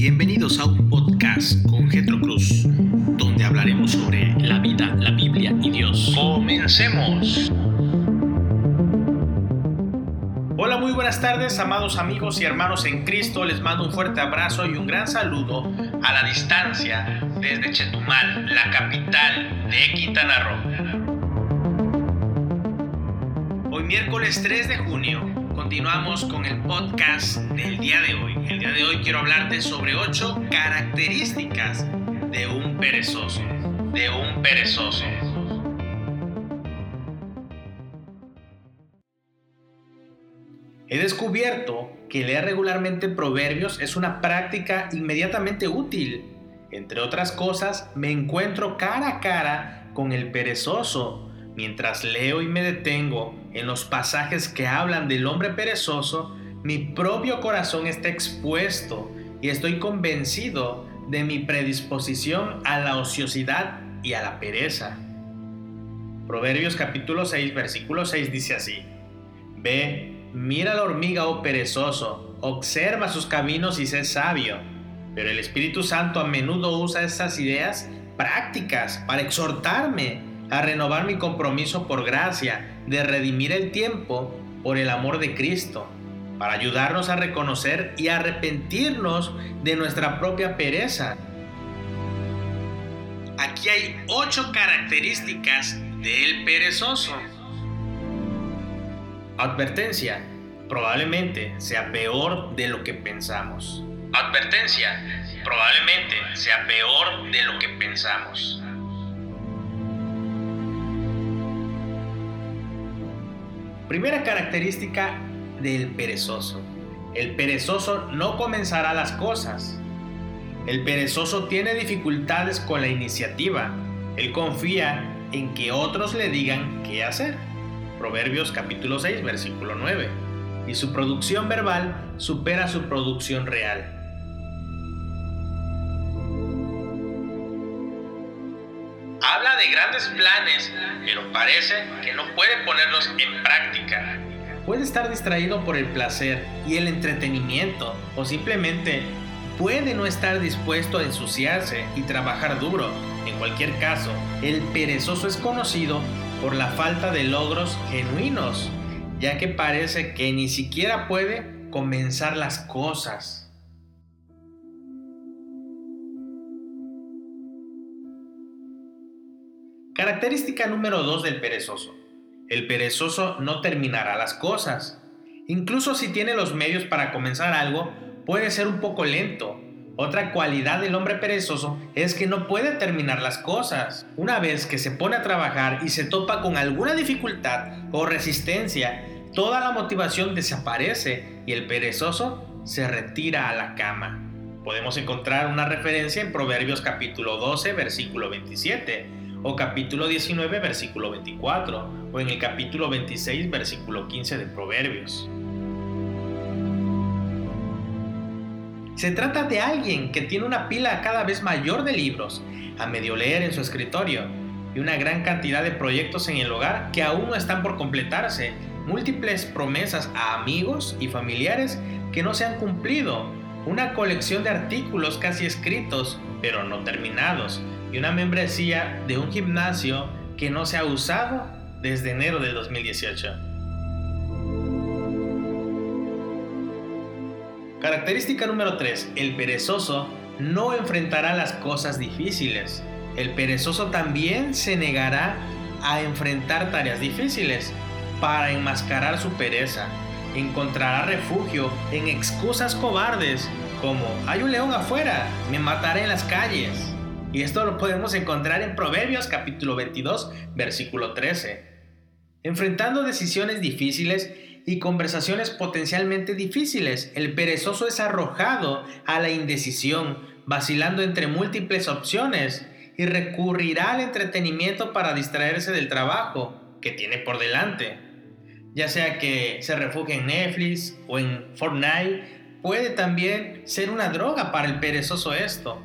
Bienvenidos a un podcast con Getro Cruz, donde hablaremos sobre la vida, la Biblia y Dios. ¡Comencemos! Hola, muy buenas tardes, amados amigos y hermanos en Cristo. Les mando un fuerte abrazo y un gran saludo a la distancia desde Chetumal, la capital de Quintana Roo. Hoy miércoles 3 de junio continuamos con el podcast del día de hoy. El día de hoy quiero hablarte sobre ocho características de un perezoso. De un perezoso. He descubierto que leer regularmente proverbios es una práctica inmediatamente útil. Entre otras cosas, me encuentro cara a cara con el perezoso Mientras leo y me detengo en los pasajes que hablan del hombre perezoso, mi propio corazón está expuesto y estoy convencido de mi predisposición a la ociosidad y a la pereza. Proverbios capítulo 6, versículo 6 dice así, Ve, mira la hormiga, oh perezoso, observa sus caminos y sé sabio. Pero el Espíritu Santo a menudo usa estas ideas prácticas para exhortarme a renovar mi compromiso por gracia de redimir el tiempo por el amor de Cristo, para ayudarnos a reconocer y arrepentirnos de nuestra propia pereza. Aquí hay ocho características del perezoso. Advertencia, probablemente sea peor de lo que pensamos. Advertencia, probablemente sea peor de lo que pensamos. Primera característica del perezoso. El perezoso no comenzará las cosas. El perezoso tiene dificultades con la iniciativa. Él confía en que otros le digan qué hacer. Proverbios capítulo 6, versículo 9. Y su producción verbal supera su producción real. Grandes planes, pero parece que no puede ponerlos en práctica. Puede estar distraído por el placer y el entretenimiento, o simplemente puede no estar dispuesto a ensuciarse y trabajar duro. En cualquier caso, el perezoso es conocido por la falta de logros genuinos, ya que parece que ni siquiera puede comenzar las cosas. Característica número 2 del perezoso. El perezoso no terminará las cosas. Incluso si tiene los medios para comenzar algo, puede ser un poco lento. Otra cualidad del hombre perezoso es que no puede terminar las cosas. Una vez que se pone a trabajar y se topa con alguna dificultad o resistencia, toda la motivación desaparece y el perezoso se retira a la cama. Podemos encontrar una referencia en Proverbios capítulo 12, versículo 27 o capítulo 19, versículo 24, o en el capítulo 26, versículo 15 de Proverbios. Se trata de alguien que tiene una pila cada vez mayor de libros a medio leer en su escritorio y una gran cantidad de proyectos en el hogar que aún no están por completarse, múltiples promesas a amigos y familiares que no se han cumplido, una colección de artículos casi escritos pero no terminados, y una membresía de un gimnasio que no se ha usado desde enero del 2018. Característica número 3. El perezoso no enfrentará las cosas difíciles. El perezoso también se negará a enfrentar tareas difíciles para enmascarar su pereza. Encontrará refugio en excusas cobardes como hay un león afuera, me mataré en las calles. Y esto lo podemos encontrar en Proverbios capítulo 22, versículo 13. Enfrentando decisiones difíciles y conversaciones potencialmente difíciles, el perezoso es arrojado a la indecisión, vacilando entre múltiples opciones y recurrirá al entretenimiento para distraerse del trabajo que tiene por delante. Ya sea que se refugie en Netflix o en Fortnite, puede también ser una droga para el perezoso esto.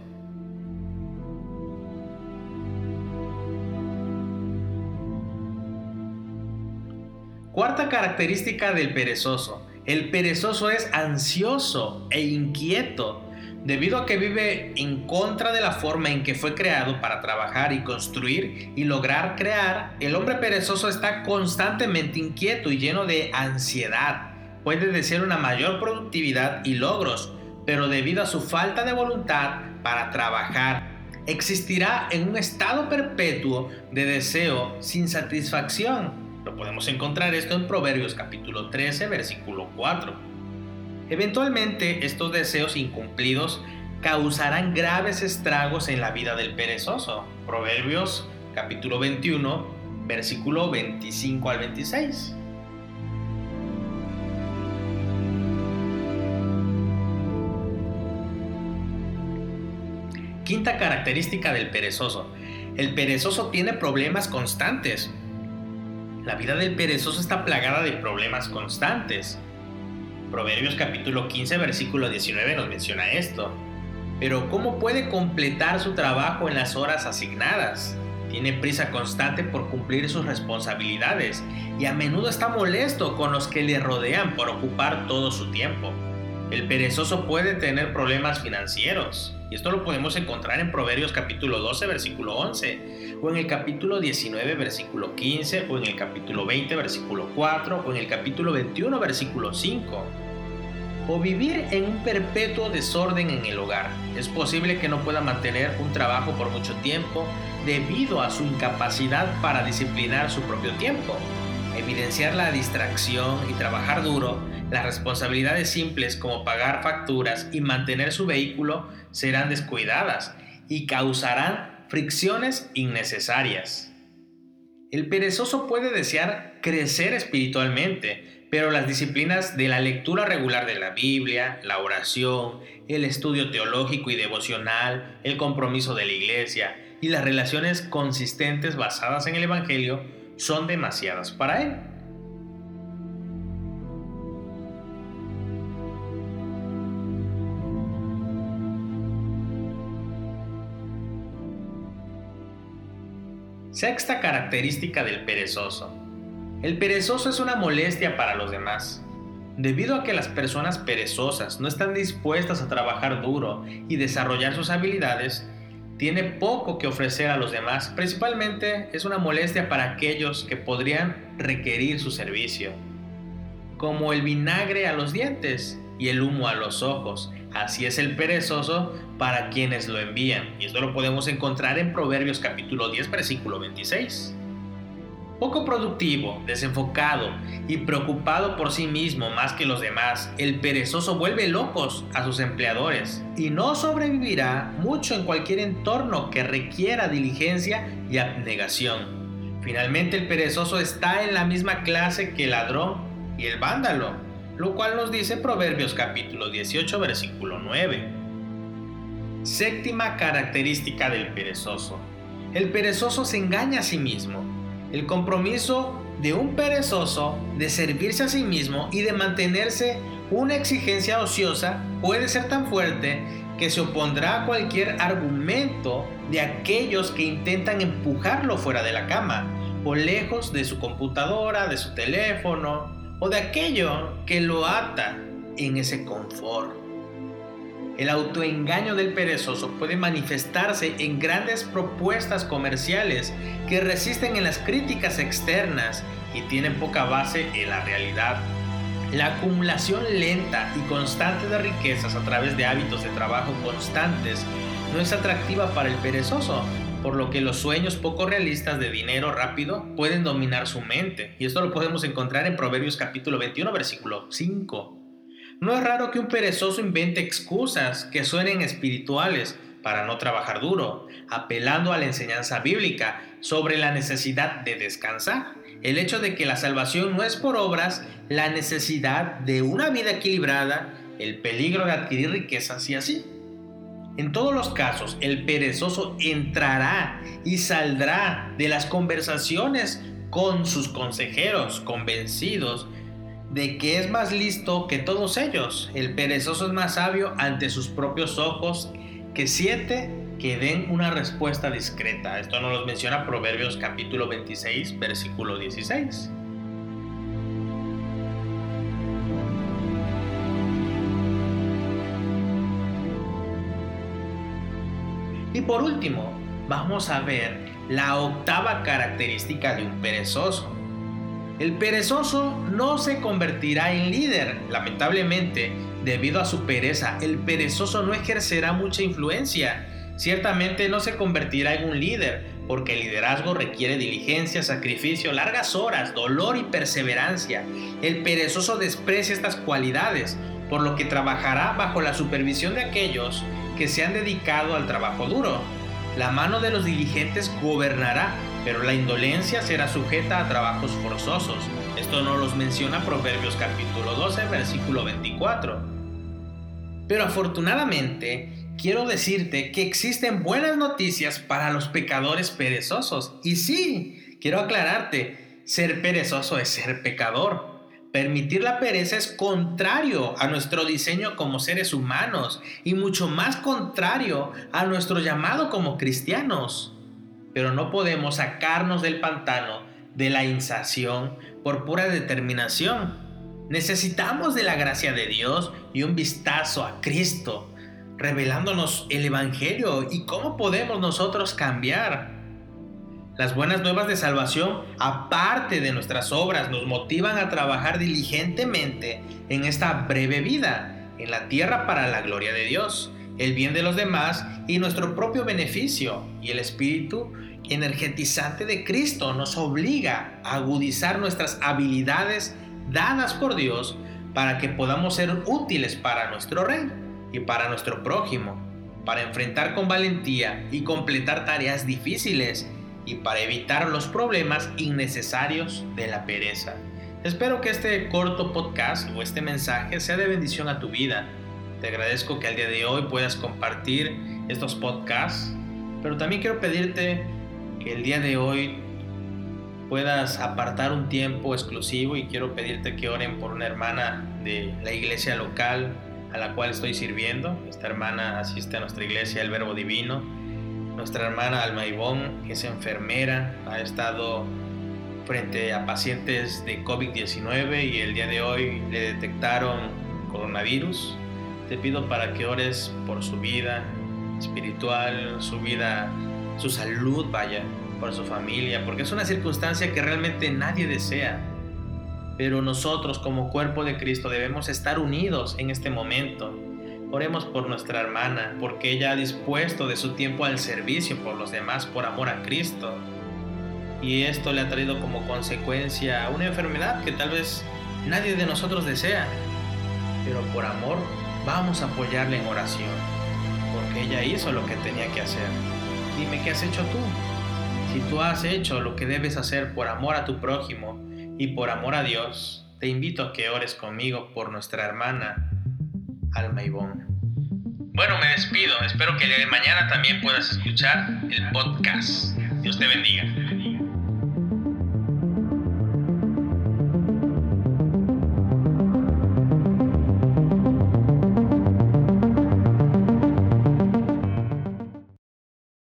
Cuarta característica del perezoso. El perezoso es ansioso e inquieto. Debido a que vive en contra de la forma en que fue creado para trabajar y construir y lograr crear, el hombre perezoso está constantemente inquieto y lleno de ansiedad. Puede desear una mayor productividad y logros, pero debido a su falta de voluntad para trabajar, existirá en un estado perpetuo de deseo sin satisfacción. Lo podemos encontrar esto en Proverbios capítulo 13, versículo 4. Eventualmente estos deseos incumplidos causarán graves estragos en la vida del perezoso. Proverbios capítulo 21, versículo 25 al 26. Quinta característica del perezoso. El perezoso tiene problemas constantes. La vida del perezoso está plagada de problemas constantes. Proverbios capítulo 15 versículo 19 nos menciona esto. Pero ¿cómo puede completar su trabajo en las horas asignadas? Tiene prisa constante por cumplir sus responsabilidades y a menudo está molesto con los que le rodean por ocupar todo su tiempo. El perezoso puede tener problemas financieros, y esto lo podemos encontrar en Proverbios capítulo 12, versículo 11, o en el capítulo 19, versículo 15, o en el capítulo 20, versículo 4, o en el capítulo 21, versículo 5 o vivir en un perpetuo desorden en el hogar. Es posible que no pueda mantener un trabajo por mucho tiempo debido a su incapacidad para disciplinar su propio tiempo. Evidenciar la distracción y trabajar duro, las responsabilidades simples como pagar facturas y mantener su vehículo serán descuidadas y causarán fricciones innecesarias. El perezoso puede desear crecer espiritualmente, pero las disciplinas de la lectura regular de la Biblia, la oración, el estudio teológico y devocional, el compromiso de la iglesia y las relaciones consistentes basadas en el Evangelio son demasiadas para él. Sexta característica del perezoso el perezoso es una molestia para los demás. Debido a que las personas perezosas no están dispuestas a trabajar duro y desarrollar sus habilidades, tiene poco que ofrecer a los demás. Principalmente es una molestia para aquellos que podrían requerir su servicio, como el vinagre a los dientes y el humo a los ojos. Así es el perezoso para quienes lo envían. Y esto lo podemos encontrar en Proverbios capítulo 10, versículo 26. Poco productivo, desenfocado y preocupado por sí mismo más que los demás, el perezoso vuelve locos a sus empleadores y no sobrevivirá mucho en cualquier entorno que requiera diligencia y abnegación. Finalmente el perezoso está en la misma clase que el ladrón y el vándalo, lo cual nos dice Proverbios capítulo 18 versículo 9. Séptima característica del perezoso. El perezoso se engaña a sí mismo el compromiso de un perezoso de servirse a sí mismo y de mantenerse una exigencia ociosa puede ser tan fuerte que se opondrá a cualquier argumento de aquellos que intentan empujarlo fuera de la cama o lejos de su computadora, de su teléfono o de aquello que lo ata en ese confort. El autoengaño del perezoso puede manifestarse en grandes propuestas comerciales que resisten en las críticas externas y tienen poca base en la realidad. La acumulación lenta y constante de riquezas a través de hábitos de trabajo constantes no es atractiva para el perezoso, por lo que los sueños poco realistas de dinero rápido pueden dominar su mente. Y esto lo podemos encontrar en Proverbios capítulo 21, versículo 5. No es raro que un perezoso invente excusas que suenen espirituales para no trabajar duro, apelando a la enseñanza bíblica sobre la necesidad de descansar, el hecho de que la salvación no es por obras, la necesidad de una vida equilibrada, el peligro de adquirir riquezas y así. En todos los casos, el perezoso entrará y saldrá de las conversaciones con sus consejeros, convencidos de que es más listo que todos ellos. El perezoso es más sabio ante sus propios ojos que siete que den una respuesta discreta. Esto nos lo menciona Proverbios capítulo 26, versículo 16. Y por último, vamos a ver la octava característica de un perezoso. El perezoso no se convertirá en líder, lamentablemente, debido a su pereza. El perezoso no ejercerá mucha influencia. Ciertamente no se convertirá en un líder, porque el liderazgo requiere diligencia, sacrificio, largas horas, dolor y perseverancia. El perezoso desprecia estas cualidades, por lo que trabajará bajo la supervisión de aquellos que se han dedicado al trabajo duro. La mano de los diligentes gobernará, pero la indolencia será sujeta a trabajos forzosos. Esto no los menciona Proverbios capítulo 12, versículo 24. Pero afortunadamente, quiero decirte que existen buenas noticias para los pecadores perezosos. Y sí, quiero aclararte, ser perezoso es ser pecador. Permitir la pereza es contrario a nuestro diseño como seres humanos y mucho más contrario a nuestro llamado como cristianos. Pero no podemos sacarnos del pantano de la insación por pura determinación. Necesitamos de la gracia de Dios y un vistazo a Cristo, revelándonos el Evangelio y cómo podemos nosotros cambiar. Las buenas nuevas de salvación, aparte de nuestras obras, nos motivan a trabajar diligentemente en esta breve vida, en la tierra para la gloria de Dios, el bien de los demás y nuestro propio beneficio. Y el Espíritu energetizante de Cristo nos obliga a agudizar nuestras habilidades dadas por Dios para que podamos ser útiles para nuestro Rey y para nuestro prójimo, para enfrentar con valentía y completar tareas difíciles y para evitar los problemas innecesarios de la pereza. Espero que este corto podcast o este mensaje sea de bendición a tu vida. Te agradezco que al día de hoy puedas compartir estos podcasts, pero también quiero pedirte que el día de hoy puedas apartar un tiempo exclusivo y quiero pedirte que oren por una hermana de la iglesia local a la cual estoy sirviendo. Esta hermana asiste a nuestra iglesia El Verbo Divino nuestra hermana Alma Ivón es enfermera, ha estado frente a pacientes de COVID-19 y el día de hoy le detectaron coronavirus. Te pido para que ores por su vida espiritual, su vida, su salud, vaya, por su familia, porque es una circunstancia que realmente nadie desea. Pero nosotros como cuerpo de Cristo debemos estar unidos en este momento Oremos por nuestra hermana, porque ella ha dispuesto de su tiempo al servicio por los demás por amor a Cristo. Y esto le ha traído como consecuencia una enfermedad que tal vez nadie de nosotros desea. Pero por amor vamos a apoyarle en oración, porque ella hizo lo que tenía que hacer. Dime qué has hecho tú. Si tú has hecho lo que debes hacer por amor a tu prójimo y por amor a Dios, te invito a que ores conmigo por nuestra hermana Alma Ivonne. Bueno, me despido. Espero que mañana también puedas escuchar el podcast. Dios te bendiga.